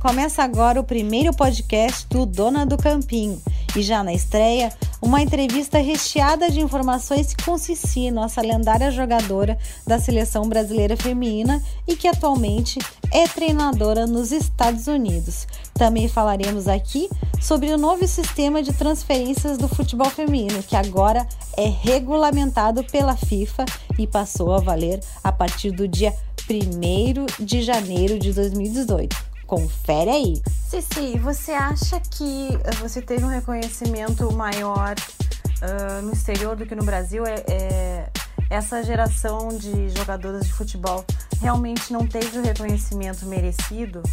começa agora o primeiro podcast do Dona do Campinho. E já na estreia, uma entrevista recheada de informações com Cici, nossa lendária jogadora da seleção brasileira feminina e que atualmente é treinadora nos Estados Unidos. Também falaremos aqui sobre o novo sistema de transferências do futebol feminino, que agora é regulamentado pela FIFA e passou a valer a partir do dia 1 de janeiro de 2018. Confere aí. Cici, você acha que eh, você teve um reconhecimento maior uh, no exterior do que no Brasil? É, é, essa geração de jogadoras de futebol realmente não teve o reconhecimento merecido?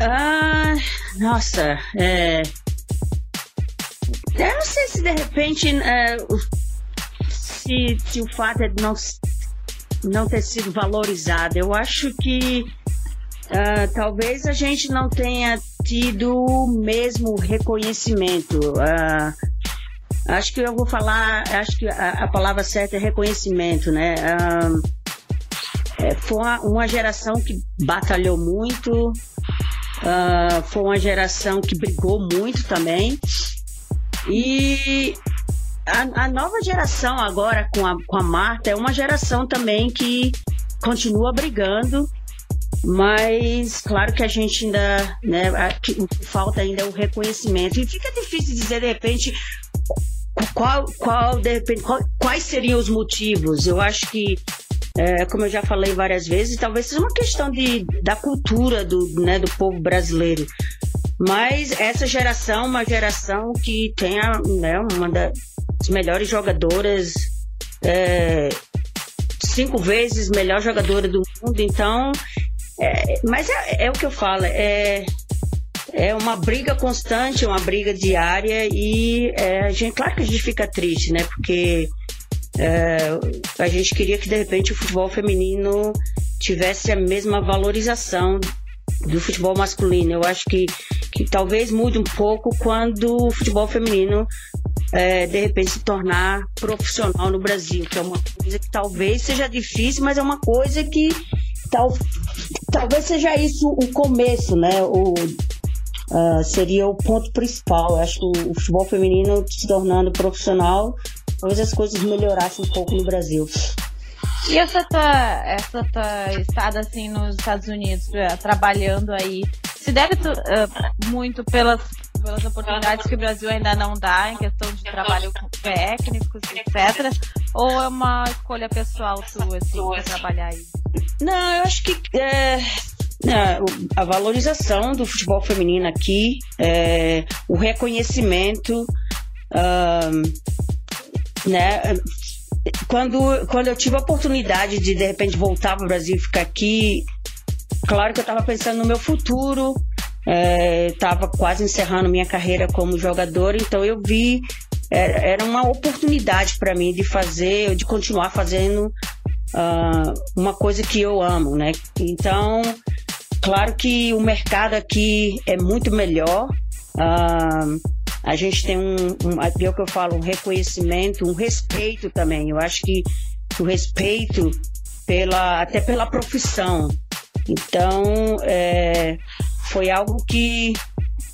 Ah, nossa, é. Eu não sei se de repente é, se, se o fato é de não não ter sido valorizada. Eu acho que uh, talvez a gente não tenha tido o mesmo reconhecimento. Uh, acho que eu vou falar, acho que a, a palavra certa é reconhecimento, né? Uh, é, foi uma, uma, geração que batalhou muito, foi uma geração que brigou muito também. E a, a, nova geração agora com a, com a Marta é uma geração também que continua brigando, mas claro que a gente ainda, né, o que falta ainda é o reconhecimento. E fica difícil dizer de repente qual, qual, de repente, qual, quais seriam os motivos. Eu acho que é, como eu já falei várias vezes, talvez seja uma questão de, da cultura do, né, do povo brasileiro. Mas essa geração, uma geração que tem a, né, uma das melhores jogadoras, é, cinco vezes melhor jogadora do mundo, então. É, mas é, é, o que eu falo, é, é uma briga constante, uma briga diária e é, a gente, claro que a gente fica triste, né? Porque é, a gente queria que de repente o futebol feminino tivesse a mesma valorização do futebol masculino. Eu acho que, que talvez mude um pouco quando o futebol feminino é, de repente se tornar profissional no Brasil, que é uma coisa que talvez seja difícil, mas é uma coisa que tal, talvez seja isso o começo, né? O, uh, seria o ponto principal. Eu acho que o, futebol feminino se tornando profissional, talvez as coisas melhorassem um pouco no Brasil. E essa tua, essa tua estada assim nos Estados Unidos, uh, trabalhando aí, se deve uh, muito pelas, pelas oportunidades que o Brasil ainda não dá em questão de trabalho com técnicos, etc. Ou é uma escolha pessoal tua, assim, pra trabalhar aí? Não, eu acho que é, é, a valorização do futebol feminino aqui, é, o reconhecimento, um, né, quando, quando eu tive a oportunidade de de repente voltar para o Brasil e ficar aqui, claro que eu estava pensando no meu futuro, estava é, quase encerrando minha carreira como jogador, então eu vi é, era uma oportunidade para mim de fazer, de continuar fazendo uh, uma coisa que eu amo, né? Então, claro que o mercado aqui é muito melhor. Uh, a gente tem um, um é o que eu falo, um reconhecimento, um respeito também. Eu acho que o respeito pela, até pela profissão. Então, é, foi algo que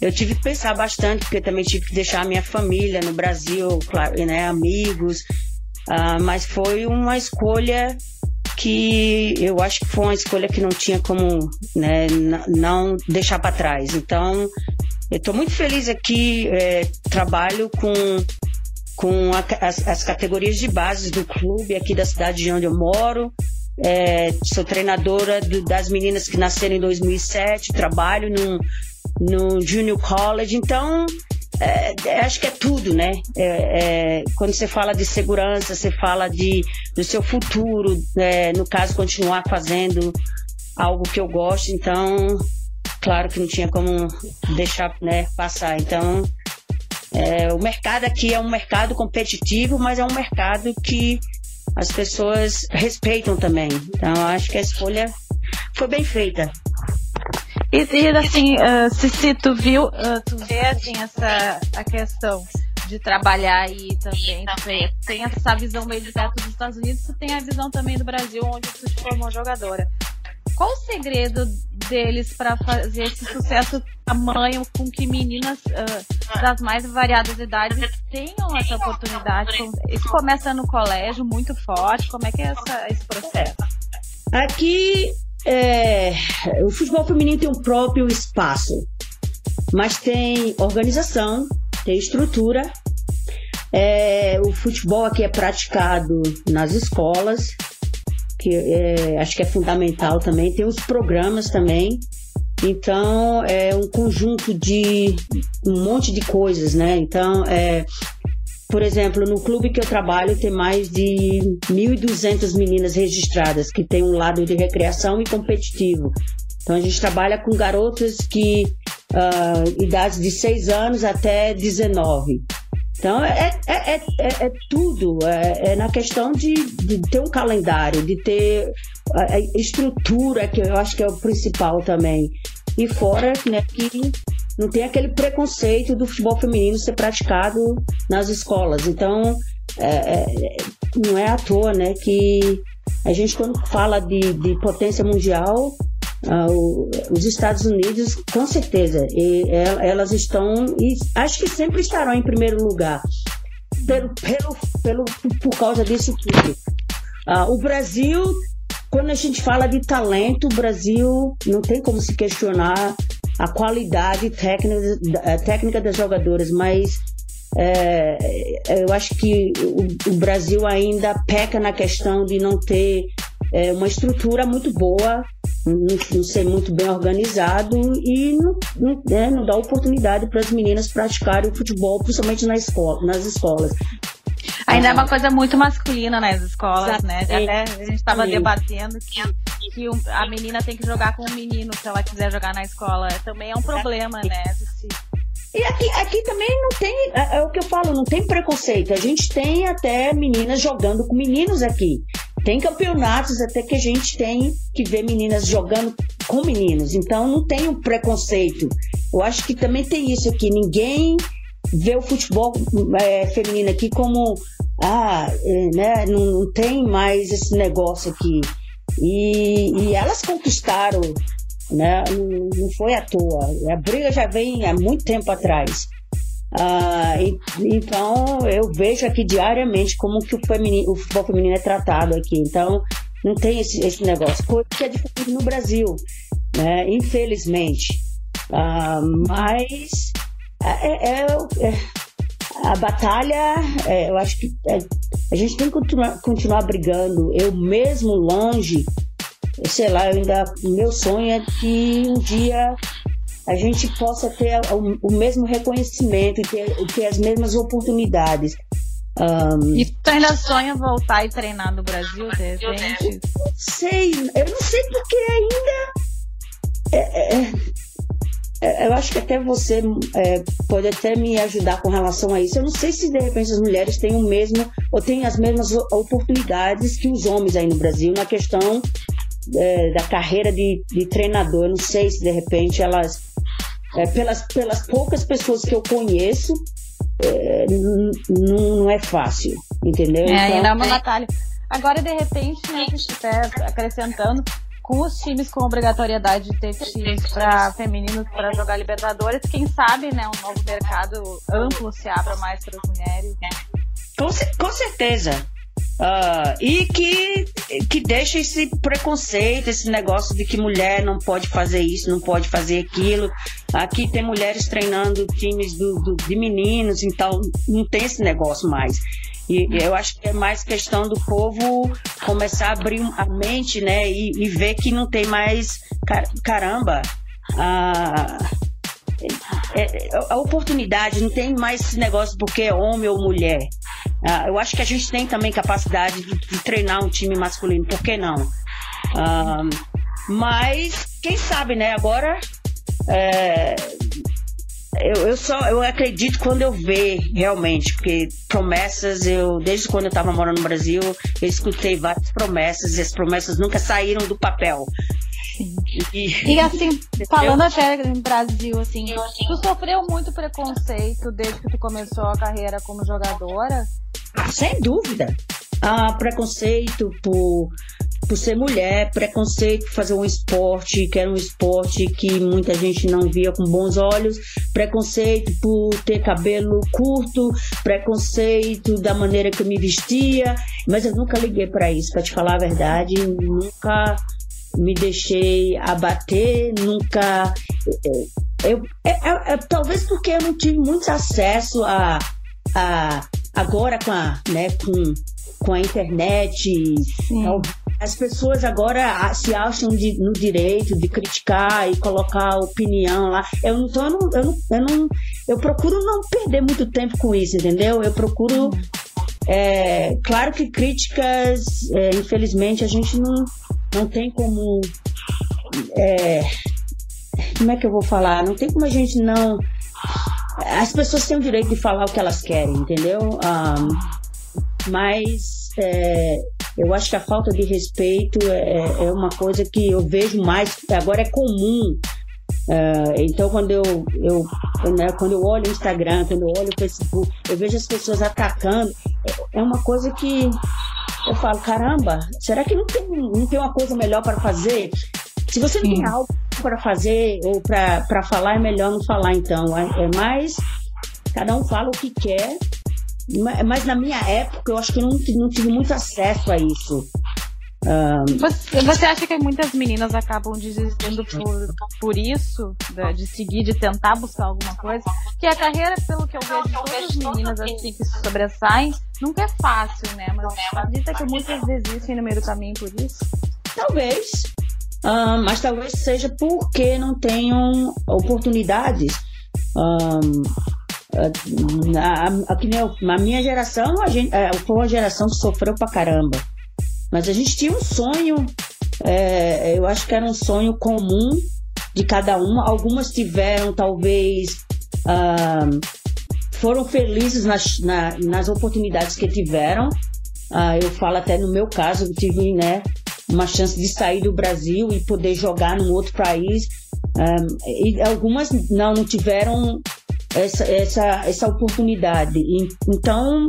eu tive que pensar bastante, porque também tive que deixar a minha família no Brasil, claro, né, amigos, uh, mas foi uma escolha que eu acho que foi uma escolha que não tinha como né, não deixar para trás. Então, eu estou muito feliz aqui, é, trabalho com, com a, as, as, categorias de base do clube aqui da cidade de onde eu moro. É, sou treinadora do, das meninas que nasceram em 2007, trabalho no, no Junior College, então é, é, acho que é tudo, né? É, é, quando você fala de segurança, você fala de, do seu futuro, né? no caso, continuar fazendo algo que eu gosto, então claro que não tinha como deixar né, passar. Então, é, o mercado aqui é um mercado competitivo, mas é um mercado que as pessoas respeitam também. Então, acho que a escolha foi bem feita. E, e assim, uh, se tu viu, uh, tu vê assim, essa a questão de trabalhar aí também, também. tem essa visão meio de dos Estados Unidos, tu tem a visão também do Brasil, onde tu te formou jogadora. Qual o segredo deles para fazer esse sucesso tamanho com que meninas uh, das mais variadas idades tenham essa oportunidade? Isso começa no colégio muito forte. Como é que é essa, esse processo? Aqui é, o futebol feminino tem um próprio espaço, mas tem organização, tem estrutura. É, o futebol aqui é praticado nas escolas, que é, acho que é fundamental também. Tem os programas também. Então, é um conjunto de um monte de coisas, né? Então, é, por exemplo, no clube que eu trabalho tem mais de 1.200 meninas registradas, que tem um lado de recreação e competitivo. Então, a gente trabalha com garotas que, uh, idades de 6 anos até 19. Então, é, é, é, é, é tudo. É, é, na questão de, de, ter um calendário, de ter a, a, estrutura, que eu acho que é o principal também. E fora né, que não tem aquele preconceito do futebol feminino ser praticado nas escolas. Então, é, é, não é à toa né, que a gente, quando fala de, de potência mundial, Uh, os Estados Unidos, com certeza, elas estão, e acho que sempre estarão em primeiro lugar, pelo, pelo, pelo, por causa disso tudo. Uh, o Brasil, quando a gente fala de talento, o Brasil não tem como se questionar a qualidade técnica, técnica das jogadoras, mas é, eu acho que o, o, Brasil ainda peca na questão de não ter é, uma estrutura muito boa não, não ser muito bem organizado e não, não, né, não dá oportunidade para as meninas praticarem o futebol, principalmente na escola, nas escolas. Ainda é uma coisa muito masculina nas escolas, né? Até a gente estava debatendo que, que a menina tem que jogar com o menino se ela quiser jogar na escola. Também é um problema, né? E aqui, aqui também não tem, é, é, o que eu falo, não tem preconceito. A gente tem até meninas jogando com meninos aqui. Tem campeonatos até que a gente tem que ver meninas jogando com meninos. Então não tem um preconceito. Eu acho que também tem isso aqui. Ninguém vê o futebol é, feminino aqui como ah, é, né, não, não, tem mais esse negócio aqui. E, e elas conquistaram, né? Não, não, foi à toa. A briga já vem há muito tempo atrás. Ah, e, então eu vejo aqui diariamente como que o, feminino, o futebol feminino é tratado aqui. Então não tem esse, esse negócio, coisa que é diferente no Brasil, né? Infelizmente. Ah, mas é, é, é, a batalha, é, eu acho que é, a gente tem que continuar, continuar brigando. Eu mesmo longe, sei lá, eu ainda, meu sonho é que um dia a gente possa ter o, o mesmo reconhecimento e ter, ter, as mesmas oportunidades. Um, e tu ainda sonha voltar e treinar no Brasil, de repente? Eu não sei, eu não sei porque ainda. É, é, é, eu acho que até você é, pode até me ajudar com relação a isso. Eu não sei se de repente as mulheres têm o mesmo ou têm as mesmas oportunidades que os homens aí no Brasil na questão é, da carreira de, de, treinador. Eu não sei se de repente elas é, pelas, pelas poucas pessoas que eu conheço, é, não é fácil, entendeu? É, então, ainda é uma batalha. Agora, de repente, né, até acrescentando, com os times com obrigatoriedade de ter times para femininos para jogar Libertadores, quem sabe, né, um novo mercado amplo se abra mais para as mulheres. Né? Com, com certeza. Uh, e que, que deixa esse preconceito, esse negócio de que mulher não pode fazer isso, não pode fazer aquilo. Aqui tem mulheres treinando times do, do, de meninos, então não tem esse negócio mais. E eu acho que é mais questão do povo começar a abrir a mente, né? E, e ver que não tem mais. Caramba! Ah, é, é, a oportunidade, não tem mais esse negócio porque é homem ou mulher. Ah, eu acho que a gente tem também capacidade de, de treinar um time masculino, por que não? Ah, mas, quem sabe, né? Agora, é, eu, eu, só eu acredito quando eu ver realmente, porque promessas, eu desde quando eu estava morando no Brasil, eu escutei várias promessas e as promessas nunca saíram do papel. E, e assim, falando até no Brasil, assim, tu sofreu muito preconceito desde que tu começou a carreira como jogadora? Sem dúvida. Ah, preconceito por por ser mulher, preconceito por fazer um esporte, que era um esporte que muita gente não via com bons olhos, preconceito por ter cabelo curto, preconceito da maneira que eu me vestia, mas eu nunca liguei para isso, para te falar a verdade, nunca me deixei abater, nunca. Eu, é, é, é, talvez porque eu não tive muito acesso a, a agora com a, né, com, com a internet. As pessoas agora se acham de, no direito de criticar e colocar opinião lá. Eu, então, eu, não, eu, não, eu, não, eu procuro não perder muito tempo com isso, entendeu? Eu procuro. É, claro que críticas, é, infelizmente, a gente não, não tem como. É, como é que eu vou falar? Não tem como a gente não. As pessoas têm o direito de falar o que elas querem, entendeu? Um, mas é, eu acho que a falta de respeito é, é, uma coisa que eu vejo mais, agora é comum. Uh, então, quando eu, eu, né, quando eu olho o Instagram, quando eu olho o Facebook, eu vejo as pessoas atacando. É, é uma coisa que eu falo, caramba, será que não tem, não tem uma coisa melhor para fazer? Se você não Sim. tem algo para fazer ou para falar, é melhor não falar então. É, é mais, cada um fala o que quer. Mas na minha época, eu acho que eu não, não tive muito acesso a isso. Um... Você, você, acha que muitas meninas acabam desistindo por, por isso, de, de, seguir, de tentar buscar alguma coisa? Que a carreira, pelo que eu vejo de todas as meninas assim que se sobressaem, nunca é fácil, né? Mas acredita que muitas desistem no meio do caminho por isso? Talvez. Um, mas talvez seja porque não tenham oportunidades. Um, na, na minha geração, a gente, é, foi uma geração que sofreu pra caramba. Mas a gente tinha um sonho, é, eu acho que era um sonho comum de cada uma. Algumas tiveram, talvez, uh, foram felizes nas, na, nas oportunidades que tiveram. Uh, eu falo até no meu caso, eu tive né, uma chance de sair do Brasil e poder jogar num outro país. Um, e algumas não, não tiveram essa, essa, essa oportunidade. E, então,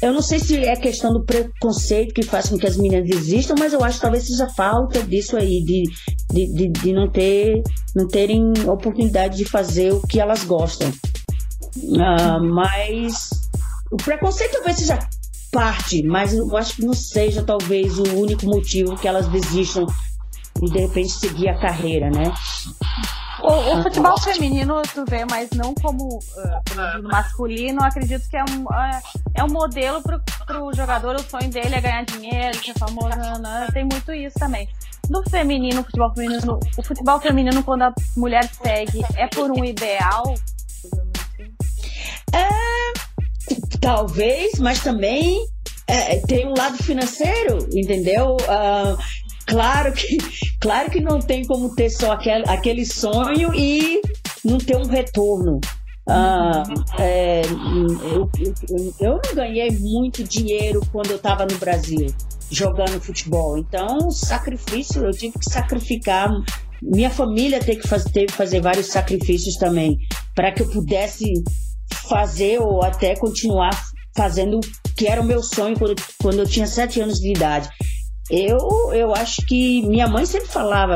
eu não sei se é questão do preconceito que faz com que as meninas desistam, mas eu acho que talvez seja falta disso aí, de, de, de, de não, ter, não terem oportunidade de fazer o que elas gostam. Uh, mas o preconceito talvez seja parte, mas eu acho que não seja talvez o único motivo que elas desistam e de repente seguir a carreira, né? O, o, futebol feminino tu vê, mas não como uh, masculino, acredito que é um, uh, é um modelo pro, pro jogador, o sonho dele é ganhar dinheiro, ser famoso, né? tem muito isso também. No feminino, futebol feminino, o futebol feminino, quando a mulher segue, é por um ideal? É, talvez, mas também é, tem um lado financeiro, entendeu? Uh, Claro que, claro que não tem como ter só aquele, aquele sonho e não ter um retorno. Ah, é, eu, eu, eu, não ganhei muito dinheiro quando eu estava no Brasil jogando futebol. Então, sacrifício, eu tive que sacrificar. Minha família teve que fazer, teve que fazer vários sacrifícios também para que eu pudesse fazer ou até continuar fazendo que era o meu sonho quando, quando eu tinha sete anos de idade. Eu, eu acho que minha mãe sempre falava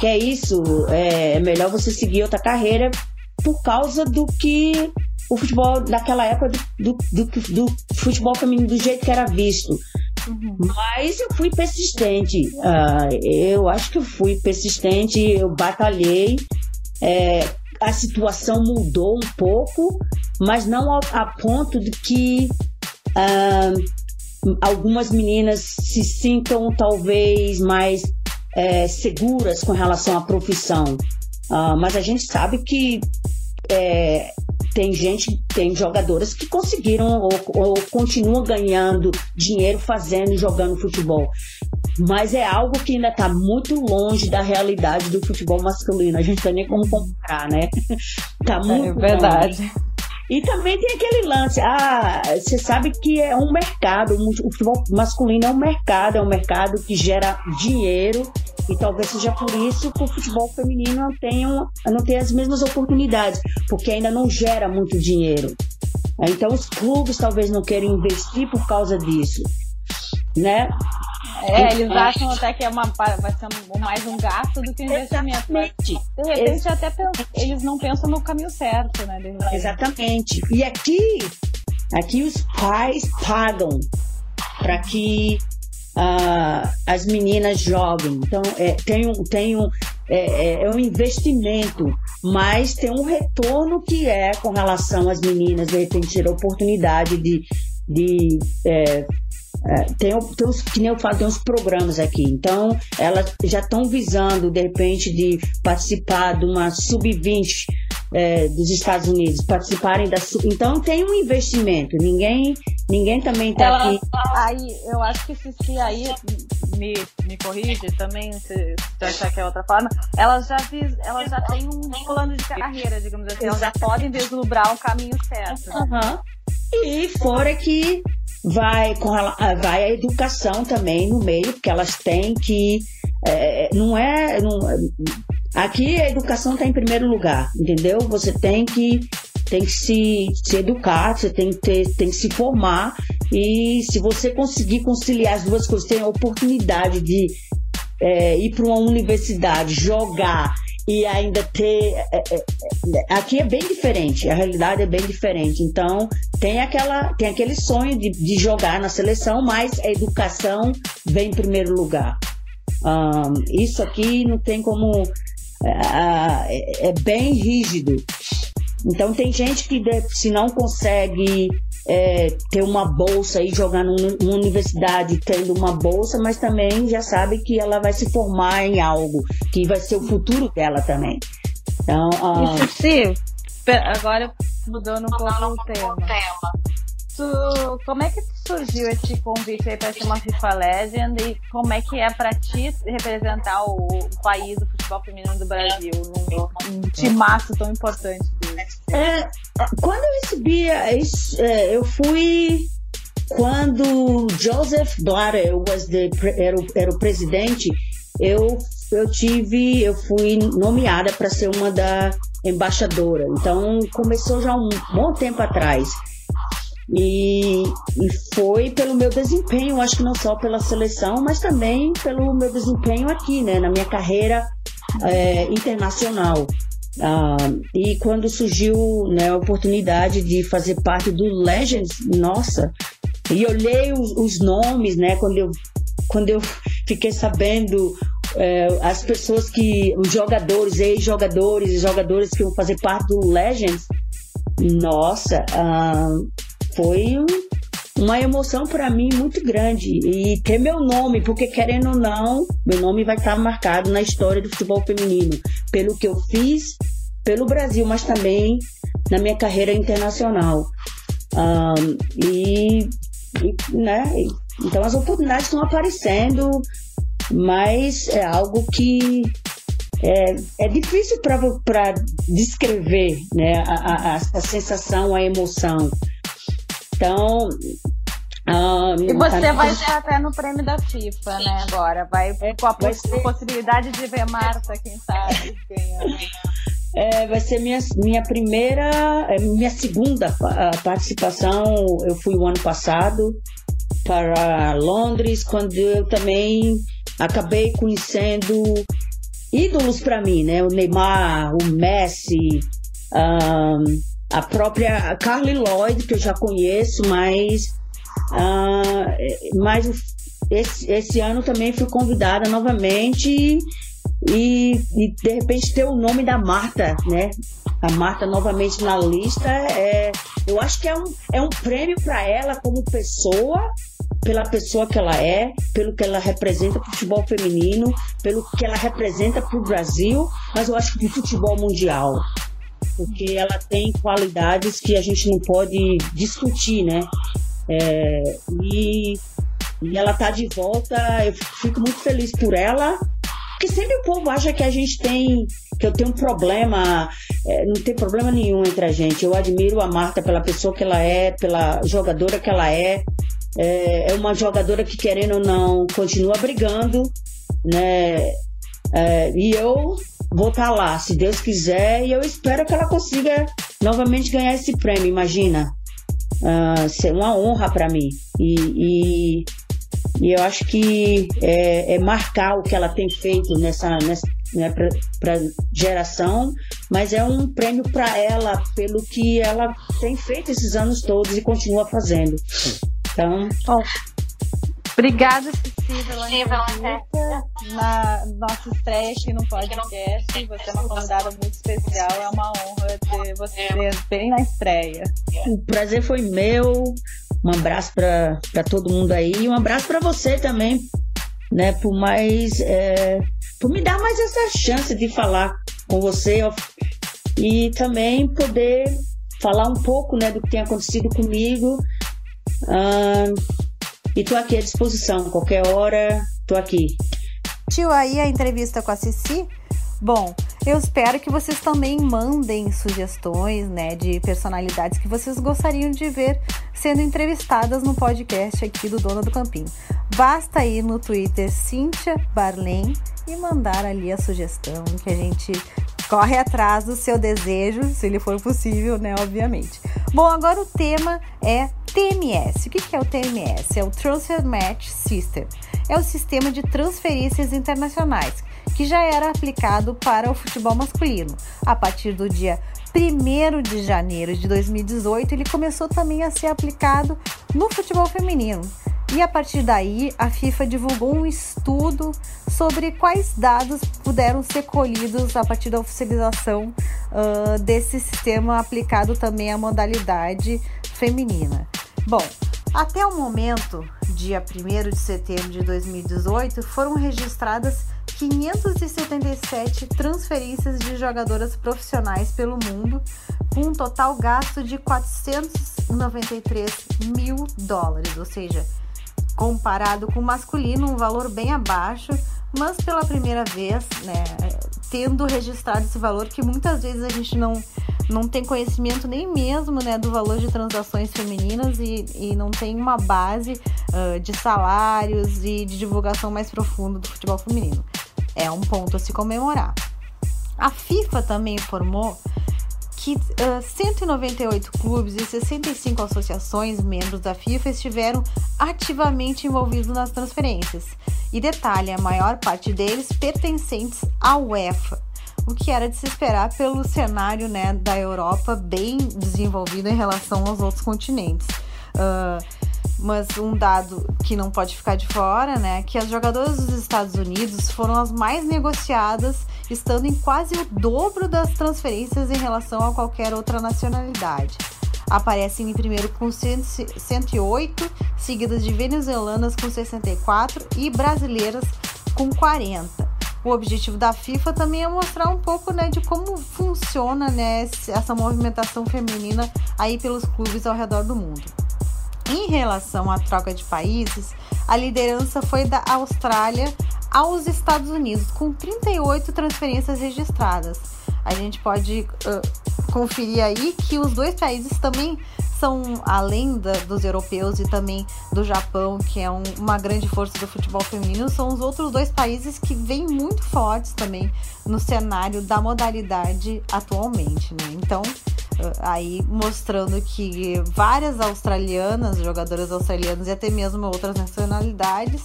que é isso, é, é melhor você seguir outra carreira por causa do que o futebol daquela época do, do, do, do futebol feminino do jeito que era visto. Uhum. Mas eu fui persistente. Uh, eu acho que eu fui persistente, eu batalhei. É, a situação mudou um pouco, mas não a, a ponto de que algumas meninas se sintam talvez mais é, seguras com relação à profissão. Uh, mas a gente sabe que é, tem gente, tem jogadoras que conseguiram ou, ou, continuam ganhando dinheiro fazendo, jogando futebol. Mas é algo que ainda está muito longe da realidade do futebol masculino. A gente não tem nem como comparar, né? tá muito é verdade. Longe. E também tem aquele lance, ah, você sabe que é um mercado, o futebol masculino é um mercado, é um mercado que gera dinheiro e talvez seja por isso que o futebol feminino não tenha, não tenha as mesmas oportunidades, porque ainda não gera muito dinheiro. Então os clubes talvez não queiram investir por causa disso, né? É, eles acham até que é uma, vai ser mais um gasto do que um investimento. Exatamente. De repente, até eles não pensam no caminho certo, né? Exatamente. E aqui, aqui os pais pagam para que uh, as meninas joguem. Então, é, tem um, tem um, é, é, é, um investimento, mas tem um retorno que é com relação às meninas, de repente, ter a oportunidade de, de é, tem, tem uns, que nem eu falo, tem uns programas aqui. Então, elas já estão visando, de repente, de participar de uma sub-20 é, dos Estados Unidos, participarem da. Então, tem um investimento. Ninguém, ninguém também está aqui. Aí, eu acho que se, se aí me, me corrige também, se, se achar que é outra forma, elas já, elas já têm um plano de carreira, digamos assim. Elas já podem vislumbrar o caminho certo. Uhum. E fora que vai, com a, vai a educação também no meio, porque elas têm que. É, não é. Não, aqui a educação está em primeiro lugar, entendeu? Você tem que tem que se, se educar, você tem que, ter, tem que se formar e se você conseguir conciliar as duas coisas, tem a oportunidade de é, ir para uma universidade, jogar e ainda ter. É, é, é, aqui é bem diferente, a realidade é bem diferente. Então, tem, aquela, tem aquele sonho de, de jogar na seleção, mas a educação vem em primeiro lugar. Um, isso aqui não tem como. É, é, bem rígido. Então, tem gente que, se não consegue é, ter uma bolsa e jogar numa universidade tendo uma bolsa, mas também já sabe que ela vai se formar em algo que vai ser o futuro dela também. Então, uh... Isso sim. Agora mudando um pouco o tema. Tu, como é que surgiu esse convite aí para ser uma FIFA Legend e como é que é para ti representar o, o, país do futebol feminino do Brasil num, timaço tão importante? É, quando eu recebi isso, é, eu fui quando Joseph Blatter was the, era, o, era o presidente, eu eu tive, eu fui nomeada para ser uma da embaixadora. Então começou já um bom tempo atrás. E, e foi pelo meu desempenho, acho que não só pela seleção, mas também pelo meu desempenho aqui, né, na minha carreira é, internacional. Ah, e quando surgiu né, a oportunidade de fazer parte do Legends, nossa, e olhei os, os nomes, né, quando eu, quando eu fiquei sabendo é, as pessoas que, os jogadores, ex-jogadores e jogadores que vão fazer parte do Legends, nossa, ah, foi uma emoção para mim muito grande e ter meu nome, porque querendo ou não, meu nome vai estar marcado na história do futebol feminino, pelo que eu fiz pelo Brasil, mas também na minha carreira internacional. Um, e, e, né, então as oportunidades estão aparecendo, mas é algo que é, é difícil para descrever né, a, a, a sensação, a emoção. Então. e você vai estar até no prêmio da FIFA, né? Agora. Vai com a poss ser... possibilidade de ver Marta, quem sabe, É, vai ser minha, minha primeira, é, minha segunda participação. Eu fui o ano passado para Londres, quando eu também acabei conhecendo ídolos para mim, né? O Neymar, o Messi, um, a própria Carly Lloyd, que eu já conheço, mas, uh, mas esse, esse ano também fui convidada novamente e, e, de repente ter o nome da Marta, né? A Marta novamente na lista, é, eu acho que é um, é um prêmio para ela como pessoa, pela pessoa que ela é, pelo que ela representa para o futebol feminino, pelo que ela representa para o Brasil, mas eu acho que para o futebol mundial porque ela tem qualidades que a gente não pode discutir, né? É, e, e ela tá de volta, eu fico muito feliz por ela, porque sempre o povo acha que a gente tem, que eu tenho um problema, é, não tem problema nenhum entre a gente. Eu admiro a Marta pela pessoa que ela é, pela jogadora que ela é. É, é uma jogadora que, querendo ou não, continua brigando, né? É, e eu vou estar tá lá, se Deus quiser, e eu espero que ela consiga novamente ganhar esse prêmio, imagina. Uh, ser uma honra para mim. E, e, E eu acho que é, é marcar o que ela tem feito nessa, nessa né, para geração, mas é um prêmio para ela pelo que ela tem feito esses anos todos e continua fazendo. Então, Bom, Obrigada, Cici, pela entrevista na nossa estreia aqui no podcast. Você é uma convidada muito especial. É uma honra ter você bem na estreia. O prazer foi meu. Um abraço para todo mundo aí e um abraço para você também, né? Por mais, é, por me dar mais essa chance de falar com você e também poder falar um pouco, né, do que tem acontecido comigo. Ah, e tô aqui à disposição, qualquer hora, tô aqui. Tio, aí a entrevista com a Cici? Bom, eu espero que vocês também mandem sugestões, né, de personalidades que vocês gostariam de ver sendo entrevistadas no podcast aqui do Dona do Campinho. Basta ir no Twitter Cíntia Barlen e mandar ali a sugestão que a gente corre atrás do seu desejo, se ele for possível, né, obviamente. Bom, agora o tema é TMS. O que é o TMS? É o Transfer Match System. É o sistema de transferências internacionais que já era aplicado para o futebol masculino. A partir do dia 1 de janeiro de 2018, ele começou também a ser aplicado no futebol feminino. E a partir daí, a FIFA divulgou um estudo sobre quais dados puderam ser colhidos a partir da oficialização uh, desse sistema aplicado também à modalidade feminina. Bom, até o momento, dia 1 de setembro de 2018, foram registradas 577 transferências de jogadoras profissionais pelo mundo, com um total gasto de 493 mil dólares, ou seja, comparado com o masculino, um valor bem abaixo, mas pela primeira vez, né, tendo registrado esse valor que muitas vezes a gente não não tem conhecimento nem mesmo né, do valor de transações femininas e, e não tem uma base uh, de salários e de divulgação mais profunda do futebol feminino. É um ponto a se comemorar. A FIFA também informou que uh, 198 clubes e 65 associações membros da FIFA estiveram ativamente envolvidos nas transferências. E detalhe, a maior parte deles pertencentes à UEFA, o que era de se esperar pelo cenário né, da Europa bem desenvolvido em relação aos outros continentes. Uh, mas um dado que não pode ficar de fora, né, que as jogadoras dos Estados Unidos foram as mais negociadas, estando em quase o dobro das transferências em relação a qualquer outra nacionalidade. Aparecem em primeiro com 108, seguidas de venezuelanas com 64 e brasileiras com 40 o objetivo da FIFA também é mostrar um pouco né, de como funciona né, essa movimentação feminina aí pelos clubes ao redor do mundo. Em relação à troca de países, a liderança foi da Austrália aos Estados Unidos, com 38 transferências registradas. A gente pode uh, conferir aí que os dois países também são, além da, dos europeus e também do Japão, que é um, uma grande força do futebol feminino, são os outros dois países que vêm muito fortes também no cenário da modalidade atualmente, né? Então, aí mostrando que várias australianas, jogadoras australianas e até mesmo outras nacionalidades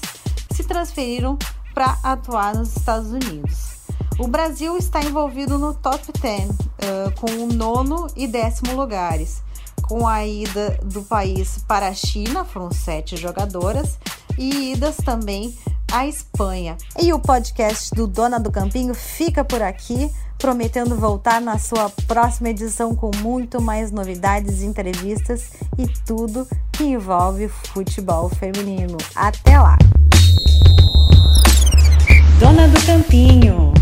se transferiram para atuar nos Estados Unidos. O Brasil está envolvido no top 10, uh, com o nono e décimo lugares com a ida do país para a China, foram sete jogadoras, e idas também à Espanha. E o podcast do Dona do Campinho fica por aqui, prometendo voltar na sua próxima edição com muito mais novidades, entrevistas e tudo que envolve futebol feminino. Até lá! Dona do Campinho